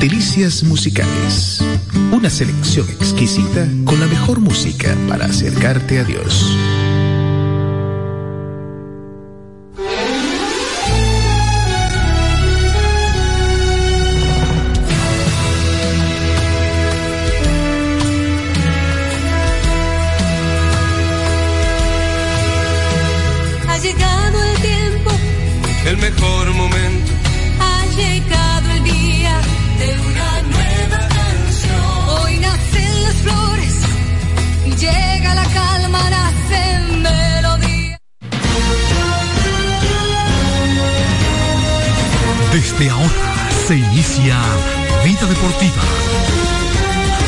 Delicias musicales. Una selección exquisita con la mejor música para acercarte a Dios. Ha llegado el tiempo, el mejor momento. ha llegado el día de una nueva canción. Hoy nacen las flores y llega la calma, nace melodía. Desde ahora se inicia Vida Deportiva.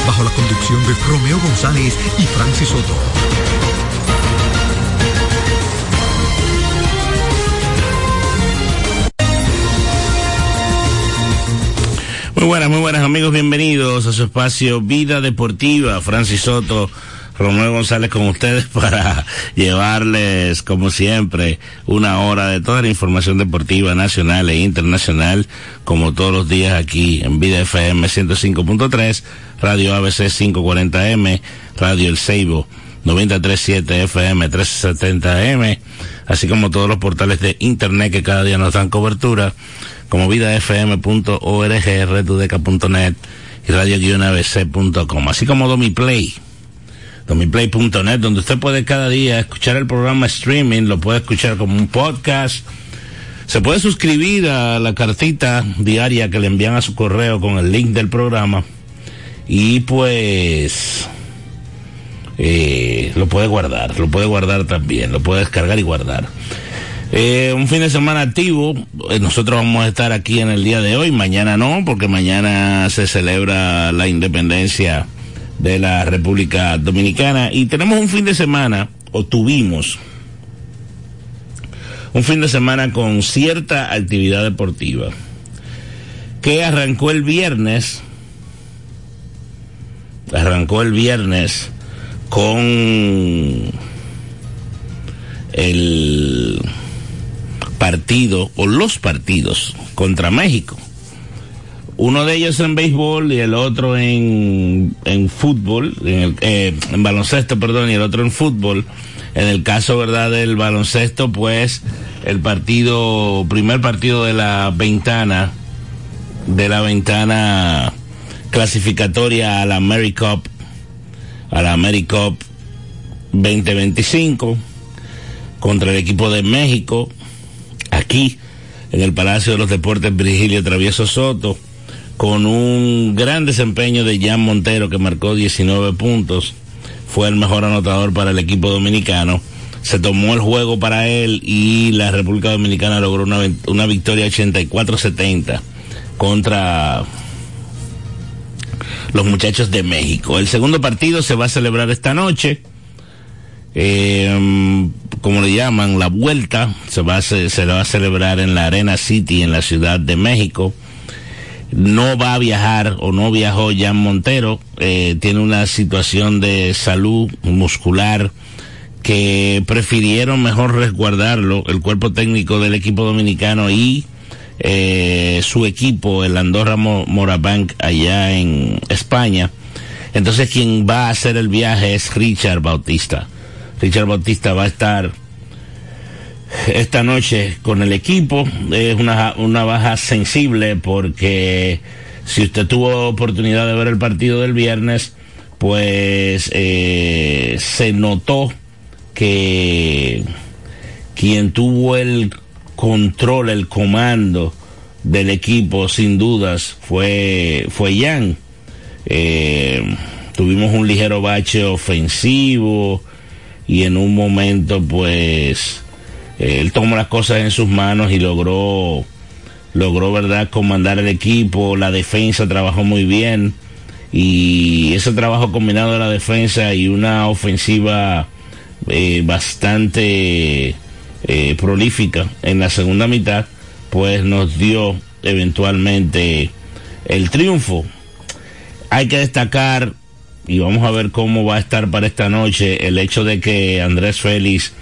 Bajo la conducción de Romeo González y Francis Soto. Muy buenas, muy buenas amigos, bienvenidos a su espacio Vida Deportiva. Francis Soto, Romeo González con ustedes para llevarles, como siempre, una hora de toda la información deportiva nacional e internacional, como todos los días aquí en Vida FM 105.3, Radio ABC 540M, Radio El Ceibo 937 FM 370M, así como todos los portales de internet que cada día nos dan cobertura como vidafm.org, redudeca.net y radio-abc.com, así como Domiplay, domiplay.net, donde usted puede cada día escuchar el programa streaming, lo puede escuchar como un podcast, se puede suscribir a la cartita diaria que le envían a su correo con el link del programa. Y pues lo puede guardar, lo puede guardar también, lo puede descargar y guardar. Eh, un fin de semana activo. Eh, nosotros vamos a estar aquí en el día de hoy. Mañana no, porque mañana se celebra la independencia de la República Dominicana. Y tenemos un fin de semana, o tuvimos, un fin de semana con cierta actividad deportiva. Que arrancó el viernes. Arrancó el viernes con el partido o los partidos contra México. Uno de ellos en béisbol y el otro en, en fútbol, en, eh, en baloncesto, perdón, y el otro en fútbol. En el caso, ¿verdad?, del baloncesto, pues el partido, primer partido de la ventana, de la ventana clasificatoria a la AmeriCup, a la AmeriCup 2025 contra el equipo de México, aquí en el Palacio de los Deportes Virgilio Travieso Soto, con un gran desempeño de Jan Montero que marcó 19 puntos, fue el mejor anotador para el equipo dominicano. Se tomó el juego para él y la República Dominicana logró una, una victoria 84-70 contra los muchachos de México. El segundo partido se va a celebrar esta noche eh, como le llaman, la vuelta se va a, se va a celebrar en la Arena City en la Ciudad de México. No va a viajar o no viajó Jan Montero, eh, tiene una situación de salud muscular que prefirieron mejor resguardarlo, el cuerpo técnico del equipo dominicano y eh, su equipo, el Andorra Mo- Morabank, allá en España. Entonces quien va a hacer el viaje es Richard Bautista. Richard Bautista va a estar esta noche con el equipo. Es una, una baja sensible porque si usted tuvo oportunidad de ver el partido del viernes, pues eh, se notó que quien tuvo el control, el comando del equipo, sin dudas, fue, fue Jan. Eh, tuvimos un ligero bache ofensivo y en un momento pues eh, él tomó las cosas en sus manos y logró logró verdad comandar el equipo la defensa trabajó muy bien y ese trabajo combinado de la defensa y una ofensiva eh, bastante eh, prolífica en la segunda mitad pues nos dio eventualmente el triunfo hay que destacar y vamos a ver cómo va a estar para esta noche el hecho de que Andrés Félix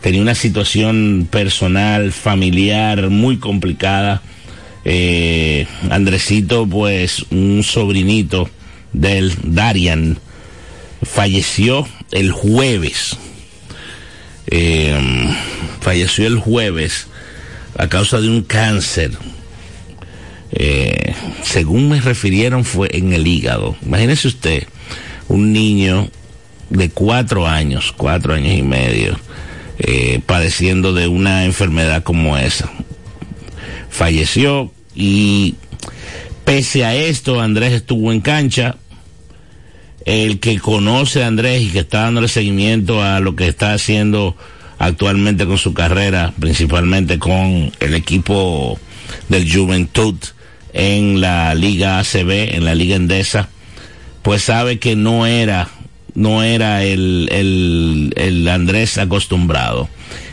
tenía una situación personal, familiar muy complicada. Eh, Andresito, pues un sobrinito del Darian, falleció el jueves. Eh, falleció el jueves a causa de un cáncer. Eh, según me refirieron fue en el hígado. Imagínese usted, un niño de cuatro años, cuatro años y medio, eh, padeciendo de una enfermedad como esa. Falleció y pese a esto Andrés estuvo en cancha. El que conoce a Andrés y que está dándole seguimiento a lo que está haciendo actualmente con su carrera, principalmente con el equipo del Juventud en la Liga ACB, en la Liga Endesa, pues sabe que no era, no era el, el, el Andrés acostumbrado,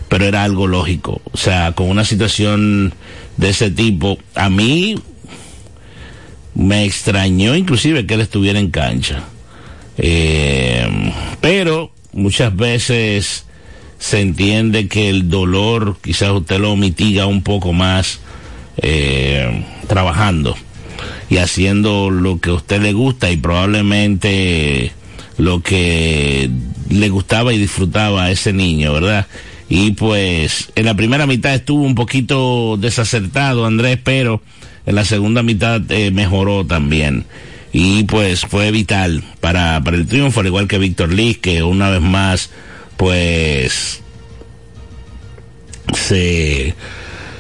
pero era algo lógico. O sea, con una situación de ese tipo, a mí me extrañó inclusive que él estuviera en cancha. Eh, pero muchas veces se entiende que el dolor quizás usted lo mitiga un poco más eh, trabajando y haciendo lo que a usted le gusta y probablemente lo que le gustaba y disfrutaba a ese niño, ¿verdad? Y pues en la primera mitad estuvo un poquito desacertado Andrés, pero en la segunda mitad eh, mejoró también. Y pues fue vital para, para el triunfo, al igual que Víctor Liz, que una vez más pues se,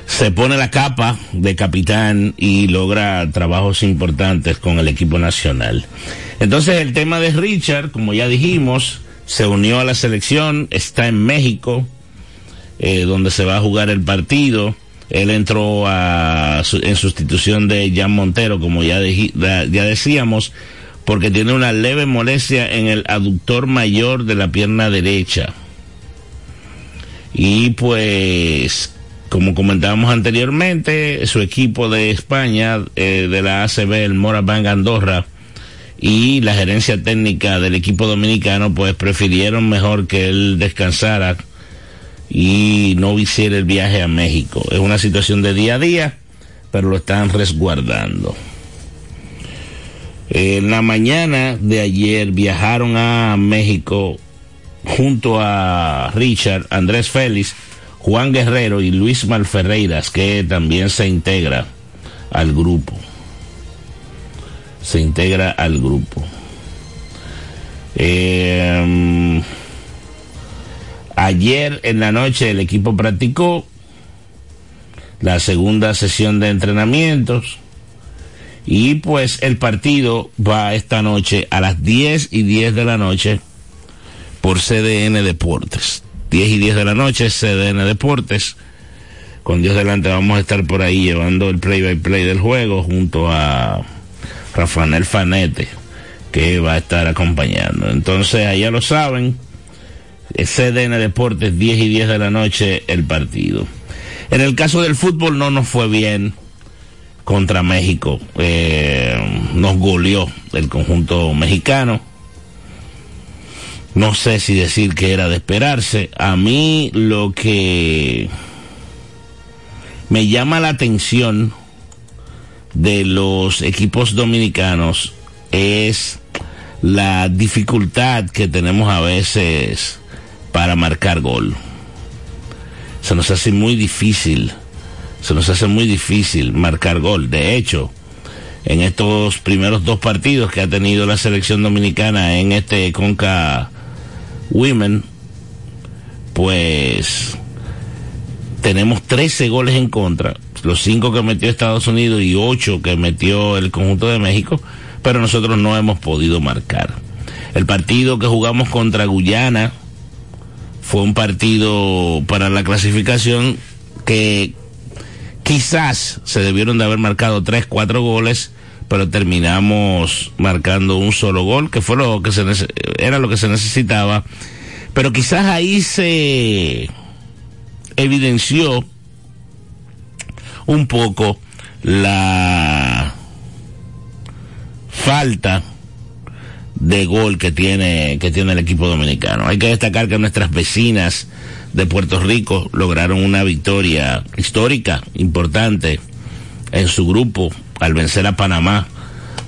se pone la capa de capitán y logra trabajos importantes con el equipo nacional. Entonces el tema de Richard, como ya dijimos, se unió a la selección, está en México, eh, donde se va a jugar el partido. Él entró a, en sustitución de Jan Montero, como ya, ya decíamos, porque tiene una leve molestia en el aductor mayor de la pierna derecha. Y pues, como comentábamos anteriormente, su equipo de España, eh, de la ACB, el Moraván Andorra, y la gerencia técnica del equipo dominicano, pues prefirieron mejor que él descansara y no hiciera el viaje a México. Es una situación de día a día, pero lo están resguardando. En la mañana de ayer viajaron a México junto a Richard, Andrés Félix, Juan Guerrero y Luis Malferreiras, que también se integra al grupo. Se integra al grupo. Eh, ayer en la noche el equipo practicó la segunda sesión de entrenamientos y pues el partido va esta noche a las 10 y 10 de la noche por CDN Deportes. 10 y 10 de la noche, CDN Deportes. Con Dios delante vamos a estar por ahí llevando el play by play del juego junto a Rafael Fanete, que va a estar acompañando. Entonces, allá lo saben, CDN Deportes, 10 y 10 de la noche, el partido. En el caso del fútbol no nos fue bien contra México. Eh, nos goleó el conjunto mexicano. No sé si decir que era de esperarse. A mí lo que me llama la atención de los equipos dominicanos es la dificultad que tenemos a veces para marcar gol. Se nos hace muy difícil se nos hace muy difícil marcar gol. De hecho, en estos primeros dos partidos que ha tenido la selección dominicana en este Conca Women, pues tenemos 13 goles en contra, los 5 que metió Estados Unidos y 8 que metió el conjunto de México, pero nosotros no hemos podido marcar. El partido que jugamos contra Guyana fue un partido para la clasificación que Quizás se debieron de haber marcado tres, cuatro goles, pero terminamos marcando un solo gol, que fue lo que se era lo que se necesitaba. Pero quizás ahí se evidenció un poco la falta de gol que tiene que tiene el equipo dominicano. Hay que destacar que nuestras vecinas de Puerto Rico lograron una victoria histórica, importante, en su grupo al vencer a Panamá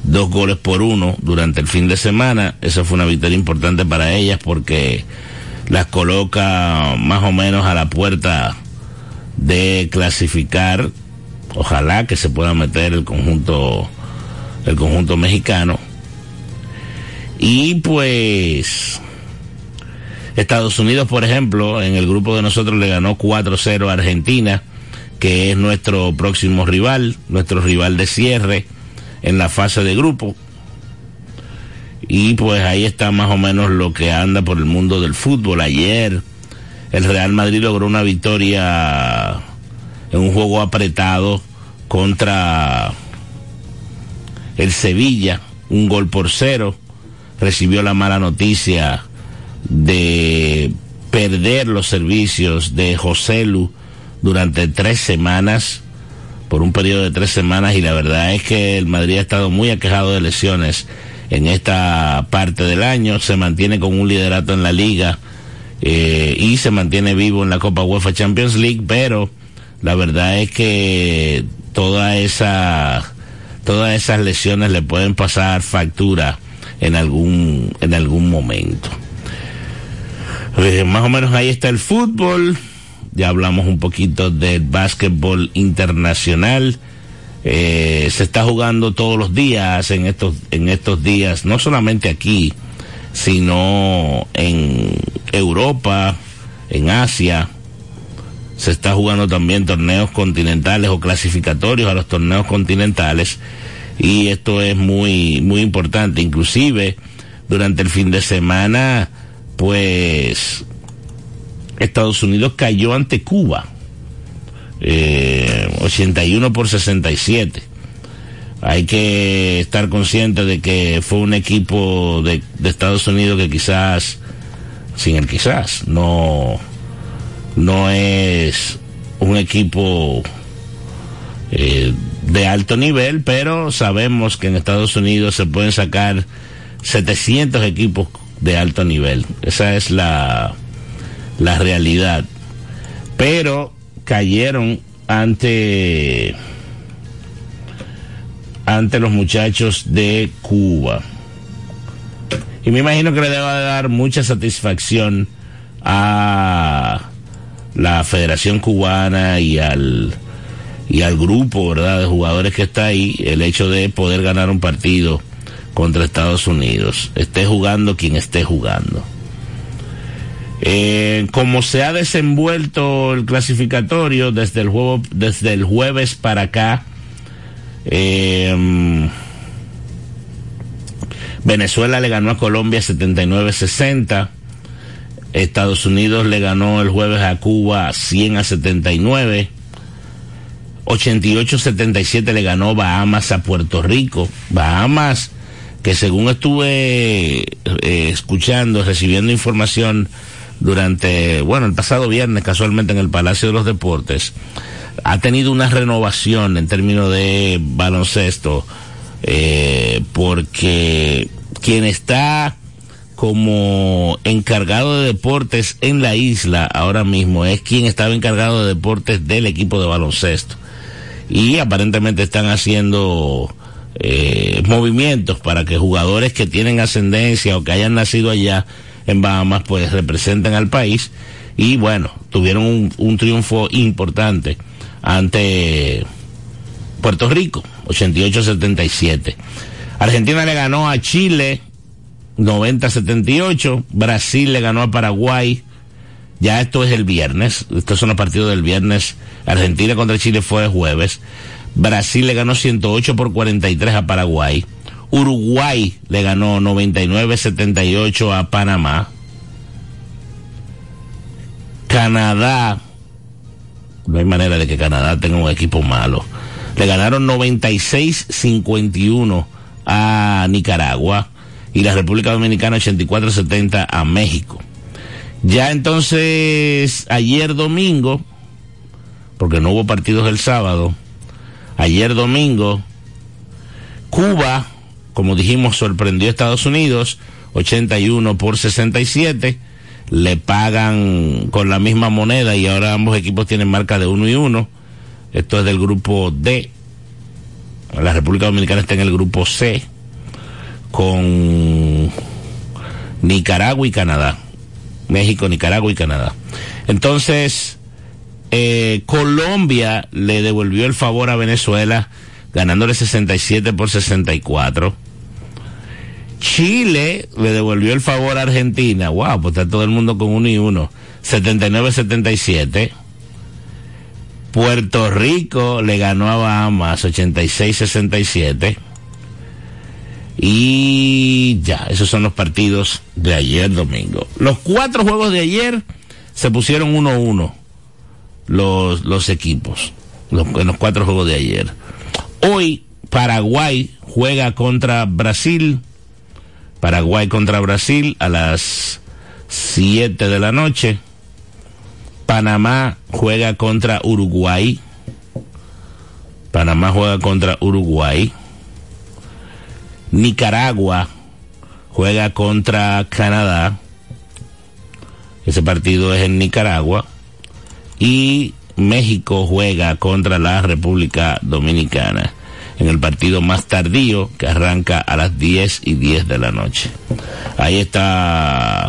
dos goles por uno durante el fin de semana. Esa fue una victoria importante para ellas porque las coloca más o menos a la puerta de clasificar. Ojalá que se pueda meter el conjunto, el conjunto mexicano. Y pues Estados Unidos, por ejemplo, en el grupo de nosotros le ganó 4-0 a Argentina, que es nuestro próximo rival, nuestro rival de cierre en la fase de grupo. Y pues ahí está más o menos lo que anda por el mundo del fútbol. Ayer el Real Madrid logró una victoria en un juego apretado contra el Sevilla, un gol por cero. Recibió la mala noticia de perder los servicios de José Lu durante tres semanas por un periodo de tres semanas y la verdad es que el Madrid ha estado muy aquejado de lesiones en esta parte del año, se mantiene con un liderato en la liga eh, y se mantiene vivo en la Copa UEFA Champions League, pero la verdad es que toda esa, todas esas lesiones le pueden pasar factura en algún, en algún momento. Eh, más o menos ahí está el fútbol ya hablamos un poquito del básquetbol internacional. Eh, se está jugando todos los días en estos, en estos días, no solamente aquí, sino en Europa, en Asia. Se está jugando también torneos continentales o clasificatorios a los torneos continentales. Y esto es muy, muy importante. Inclusive, durante el fin de semana, pues Estados Unidos cayó ante Cuba, 81 eh, por 67. Hay que estar consciente de que fue un equipo de, Estados Unidos que quizás, sin el quizás, no, no es un equipo eh, de alto nivel, pero sabemos que en Estados Unidos se pueden sacar 700 equipos de alto nivel. Esa es la, la realidad. Pero cayeron ante ante los muchachos de Cuba. Y me imagino que le deba dar mucha satisfacción a la Federación Cubana y al y al grupo, ¿verdad?, de jugadores que está ahí, el hecho de poder ganar un partido contra Estados Unidos, esté jugando quien esté jugando. Eh, como se ha desenvuelto el clasificatorio desde el, juego, desde el jueves para acá, eh, Venezuela le ganó a Colombia 79-60. Estados Unidos le ganó el jueves a Cuba 100 a 79. 88-77 le ganó Bahamas a Puerto Rico. Bahamas, que según estuve eh, escuchando, recibiendo información durante, bueno, el pasado viernes casualmente en el Palacio de los Deportes, ha tenido una renovación en términos de baloncesto, eh, porque quien está como encargado de deportes en la isla ahora mismo es quien estaba encargado de deportes del equipo de baloncesto. Y aparentemente están haciendo eh, movimientos para que jugadores que tienen ascendencia o que hayan nacido allá en Bahamas pues representan al país. Y bueno, tuvieron un, triunfo importante ante Puerto Rico, 88-77. Argentina le ganó a Chile 90-78, Brasil le ganó a Paraguay, ya esto es el viernes, estos son los partidos del viernes, Argentina contra Chile fue el jueves, Brasil le ganó 108 por 43 a Paraguay, Uruguay le ganó 99-78 a Panamá. Canadá, no hay manera de que Canadá tenga un equipo malo. Le ganaron 96-51 a Nicaragua y la República Dominicana 84-70 a México. Ya entonces, ayer domingo, porque no hubo partidos el sábado, ayer domingo, Cuba como dijimos, sorprendió a Estados Unidos, 81 por 67. Le pagan con la misma moneda y ahora ambos equipos tienen marca de 1 y 1. Esto es del grupo D. La República Dominicana está en el grupo C con Nicaragua y Canadá. México, Nicaragua y Canadá. Entonces, eh, Colombia le devolvió el favor a Venezuela ganándole 67 por 64. Chile le devolvió el favor a Argentina. Wow, pues está todo el mundo con uno y uno. 79-77. Puerto Rico le ganó a Bahamas 86-67. Y ya, esos son los partidos de ayer domingo. Los cuatro juegos de ayer se pusieron 1-1 los, los equipos los, en los cuatro juegos de ayer. Hoy Paraguay juega contra Brasil. Paraguay contra Brasil a las 7 de la noche. Panamá juega contra Uruguay. Panamá juega contra Uruguay. Nicaragua juega contra Canadá. Ese partido es en Nicaragua. Y México juega contra la República Dominicana en el partido más tardío que arranca a las 10 y 10 de la noche. Ahí está,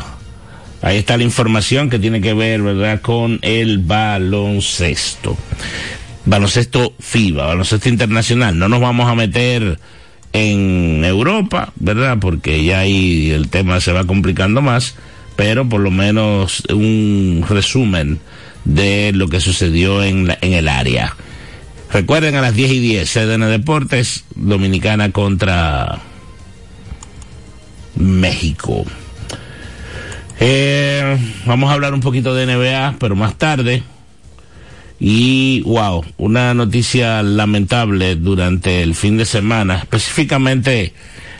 ahí está la información que tiene que ver, ¿verdad?, con el baloncesto. Baloncesto FIBA, baloncesto internacional. No nos vamos a meter en Europa, ¿verdad? Porque ya ahí el tema se va complicando más, pero por lo menos un resumen de lo que sucedió en, la, en el área. Recuerden a las 10 y 10, CDN Deportes, Dominicana contra México. Eh, vamos a hablar un poquito de NBA, pero más tarde. Y wow, una noticia lamentable durante el fin de semana, específicamente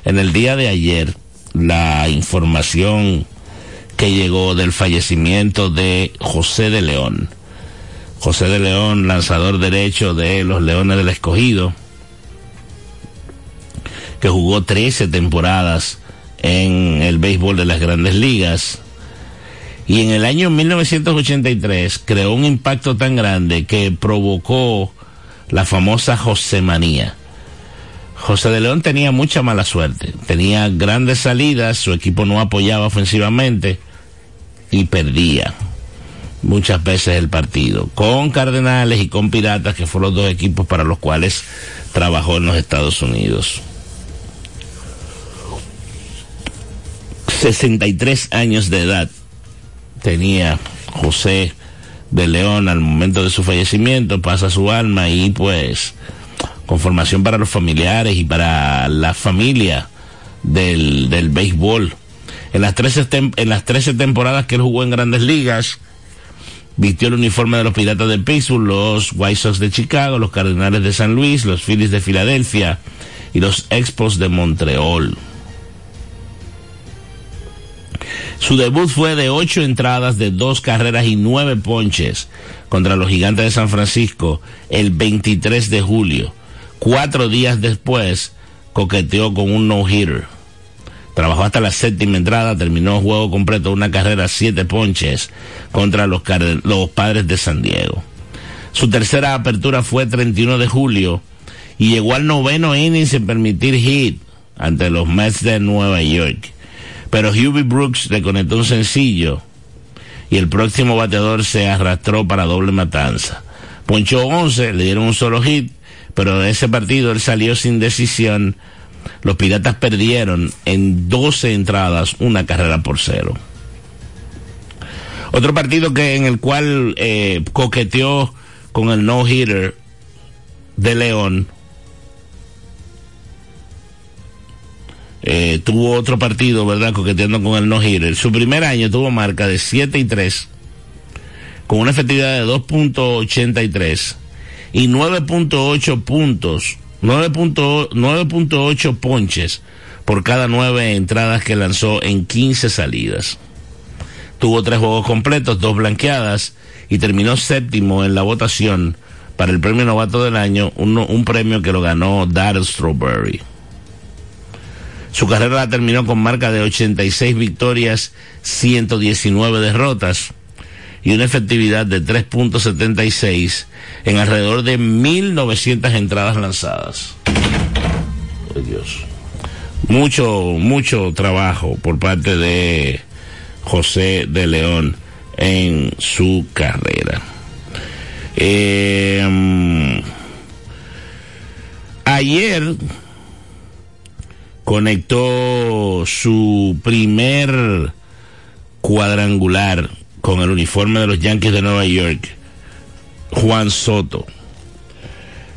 en el día de ayer, la información que llegó del fallecimiento de José de León. José de León, lanzador derecho de los Leones del Escogido, que jugó 13 temporadas en el béisbol de las grandes ligas. Y en el año 1983 creó un impacto tan grande que provocó la famosa Josemanía. José de León tenía mucha mala suerte, tenía grandes salidas, su equipo no apoyaba ofensivamente y perdía muchas veces el partido, con Cardenales y con Piratas, que fueron los dos equipos para los cuales trabajó en los Estados Unidos. 63 años de edad tenía José de León al momento de su fallecimiento, pasa su alma y pues con formación para los familiares y para la familia del, del béisbol. En las, 13 en las 13 temporadas que él jugó en grandes ligas, vistió el uniforme de los Piratas de Pittsburgh, los White Sox de Chicago, los Cardenales de San Luis, los Phillies de Filadelfia y los Expos de Montreal. Su debut fue de ocho entradas de dos carreras y nueve ponches contra los Gigantes de San Francisco el 23 de julio. Cuatro días después coqueteó con un no-hitter. Trabajó hasta la séptima entrada, terminó juego completo, una carrera, siete ponches contra los, los padres de San Diego. Su tercera apertura fue 31 de julio y llegó al noveno inning sin permitir hit ante los Mets de Nueva York. Pero Hubie Brooks le conectó un sencillo y el próximo bateador se arrastró para doble matanza. Ponchó 11, le dieron un solo hit, pero de ese partido él salió sin decisión. Los Piratas perdieron en 12 entradas una carrera por cero. Otro partido que en el cual eh, coqueteó con el no-hitter de León eh, tuvo otro partido, ¿verdad? Coqueteando con el no-hitter. Su primer año tuvo marca de 7 y 3, con una efectividad de 2.83 y 9.8 puntos, 9.8 ponches por cada nueve entradas que lanzó en 15 salidas. Tuvo tres juegos completos, dos blanqueadas y terminó séptimo en la votación para el premio novato del año, un, premio que lo ganó Darryl Strawberry. Su carrera la terminó con marca de 86 victorias, 119 derrotas. Y una efectividad de 3.76 en alrededor de 1.900 entradas lanzadas. Dios. Mucho, mucho trabajo por parte de José de León en su carrera. Eh, ayer conectó su primer cuadrangular con el uniforme de los Yankees de Nueva York, Juan Soto.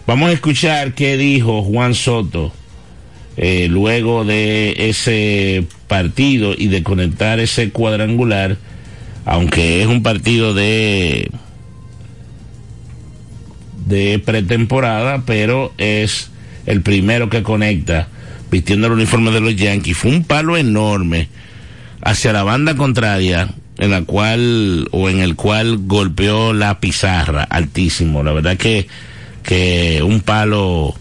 Vamos a escuchar qué dijo Juan Soto eh, luego de ese partido y de conectar ese cuadrangular, aunque es un partido de de pretemporada, pero es el primero que conecta vistiendo el uniforme de los Yankees. Fue un palo enorme hacia la banda contraria en la cual o en el cual golpeó la pizarra altísimo. La verdad que que un palo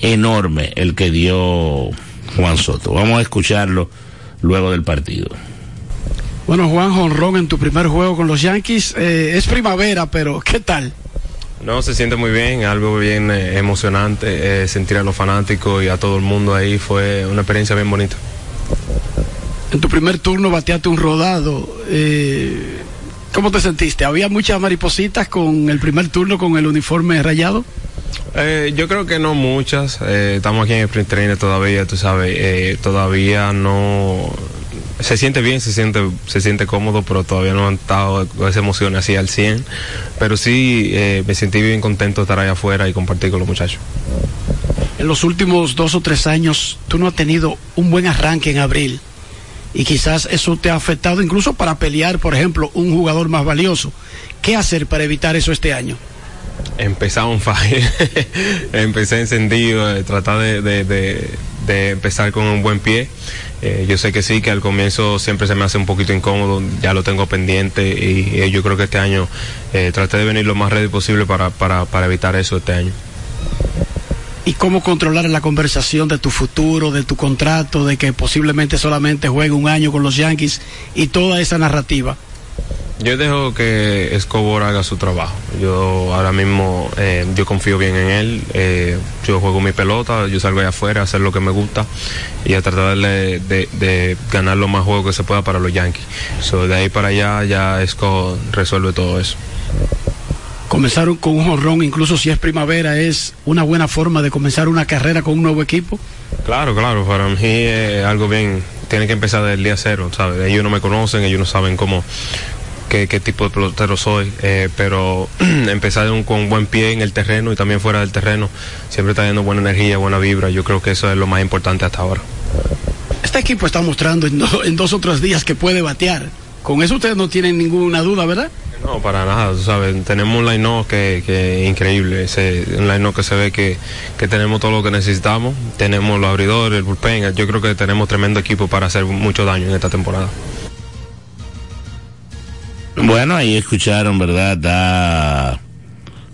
enorme el que dio Juan Soto. Vamos a escucharlo luego del partido. Bueno, Juan Jonrón, en tu primer juego con los Yankees, eh, es primavera, pero ¿qué tal? No, se siente muy bien, algo bien eh, emocionante, eh, sentir a los fanáticos y a todo el mundo ahí fue una experiencia bien bonita. En tu primer turno bateaste un rodado. eh, ¿Cómo te sentiste? ¿Había muchas maripositas con el primer turno con el uniforme rayado? Eh, yo creo que no muchas, eh, estamos aquí en Sprint Trainer todavía, tú sabes, todavía no... Se siente bien, se siente, se siente cómodo, pero todavía no han estado con esa emoción así al 100. Pero sí, me sentí bien contento de estar allá afuera y compartir con los muchachos. En los últimos dos o tres años, tú no has tenido un buen arranque en abril. Y quizás eso te ha afectado incluso para pelear, por ejemplo, un jugador más valioso. ¿Qué hacer para evitar eso este año? Empezar un fire, empecé encendido, eh, tratar de, de, de, empezar con un buen pie. Eh, yo sé que sí, que al comienzo siempre se me hace un poquito incómodo, ya lo tengo pendiente y eh, yo creo que este año eh, traté de venir lo más ready posible para, para, para evitar eso este año. ¿Y cómo controlar la conversación de tu futuro, de tu contrato, de que posiblemente solamente juegue un año con los Yankees y toda esa narrativa? Yo dejo que Escobar haga su trabajo. Yo ahora mismo, eh, yo confío bien en él. Eh, yo juego mi pelota, yo salgo allá afuera a hacer lo que me gusta y a tratar de, ganar lo más juegos que se pueda para los Yankees. So, de ahí para allá ya Escobar resuelve todo eso. Comenzar con un jorrón, incluso si es primavera, es una buena forma de comenzar una carrera con un nuevo equipo. Claro, claro, para mí es algo bien, tiene que empezar desde el día cero, ¿sabes? Ellos no me conocen, ellos no saben cómo, qué, qué tipo de pelotero soy, eh, pero empezar un, con buen pie en el terreno y también fuera del terreno, siempre está dando buena energía, buena vibra, yo creo que eso es lo más importante hasta ahora. Este equipo está mostrando en, do- en dos o tres días que puede batear. Con eso ustedes no tienen ninguna duda, ¿verdad? No, para nada, tú sabes, tenemos un line-up que, que es increíble, ese, un line-up que se ve que, que tenemos todo lo que necesitamos, tenemos los abridores, el bullpen, yo creo que tenemos tremendo equipo para hacer mucho daño en esta temporada. Bueno, ahí escucharon, ¿verdad? A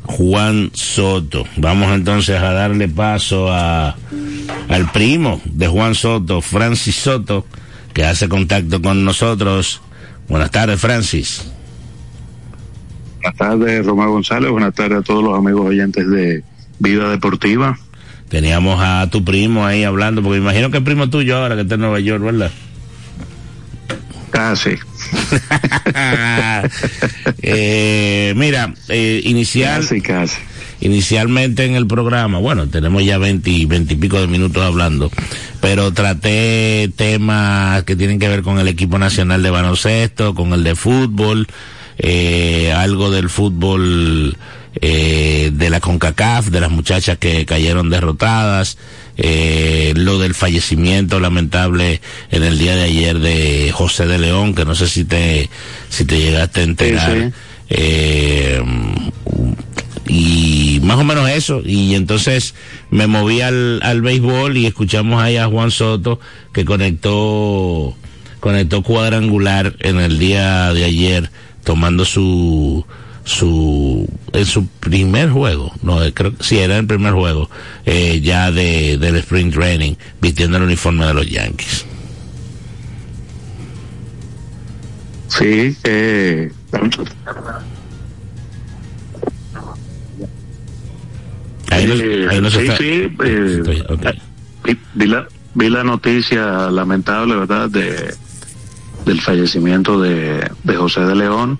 Juan Soto. Vamos entonces a darle paso a, al primo de Juan Soto, Francis Soto, que hace contacto con nosotros. Buenas tardes, Francis. Buenas tardes, Román González. Buenas tardes a todos los amigos oyentes de Vida Deportiva. Teníamos a tu primo ahí hablando, porque imagino que es primo tuyo ahora que está en Nueva York, ¿verdad? Casi. Eh, mira, eh, inicial, Casi, casi. inicialmente en el programa, bueno, tenemos ya 20, 20 y pico de minutos hablando, pero traté temas que tienen que ver con el equipo nacional de baloncesto, con el de fútbol, eh, algo del fútbol eh, de la CONCACAF, de las muchachas que cayeron derrotadas, eh, lo del fallecimiento lamentable en el día de ayer de José de León, que no sé si te, si te llegaste a enterar. Sí, sí. Eh, y más o menos eso y entonces me moví al, al béisbol y escuchamos ahí a Juan Soto que conectó conectó cuadrangular en el día de ayer tomando su su en su primer juego no eh, creo que sí era el primer juego eh, ya de del sprint training vistiendo el uniforme de los Yankees Sí, eh, Ahí no, ahí no se sí, está- sí, eh, Estoy- ok. vi, vi la, vi la noticia lamentable, ¿verdad?, de del fallecimiento de, de José de León.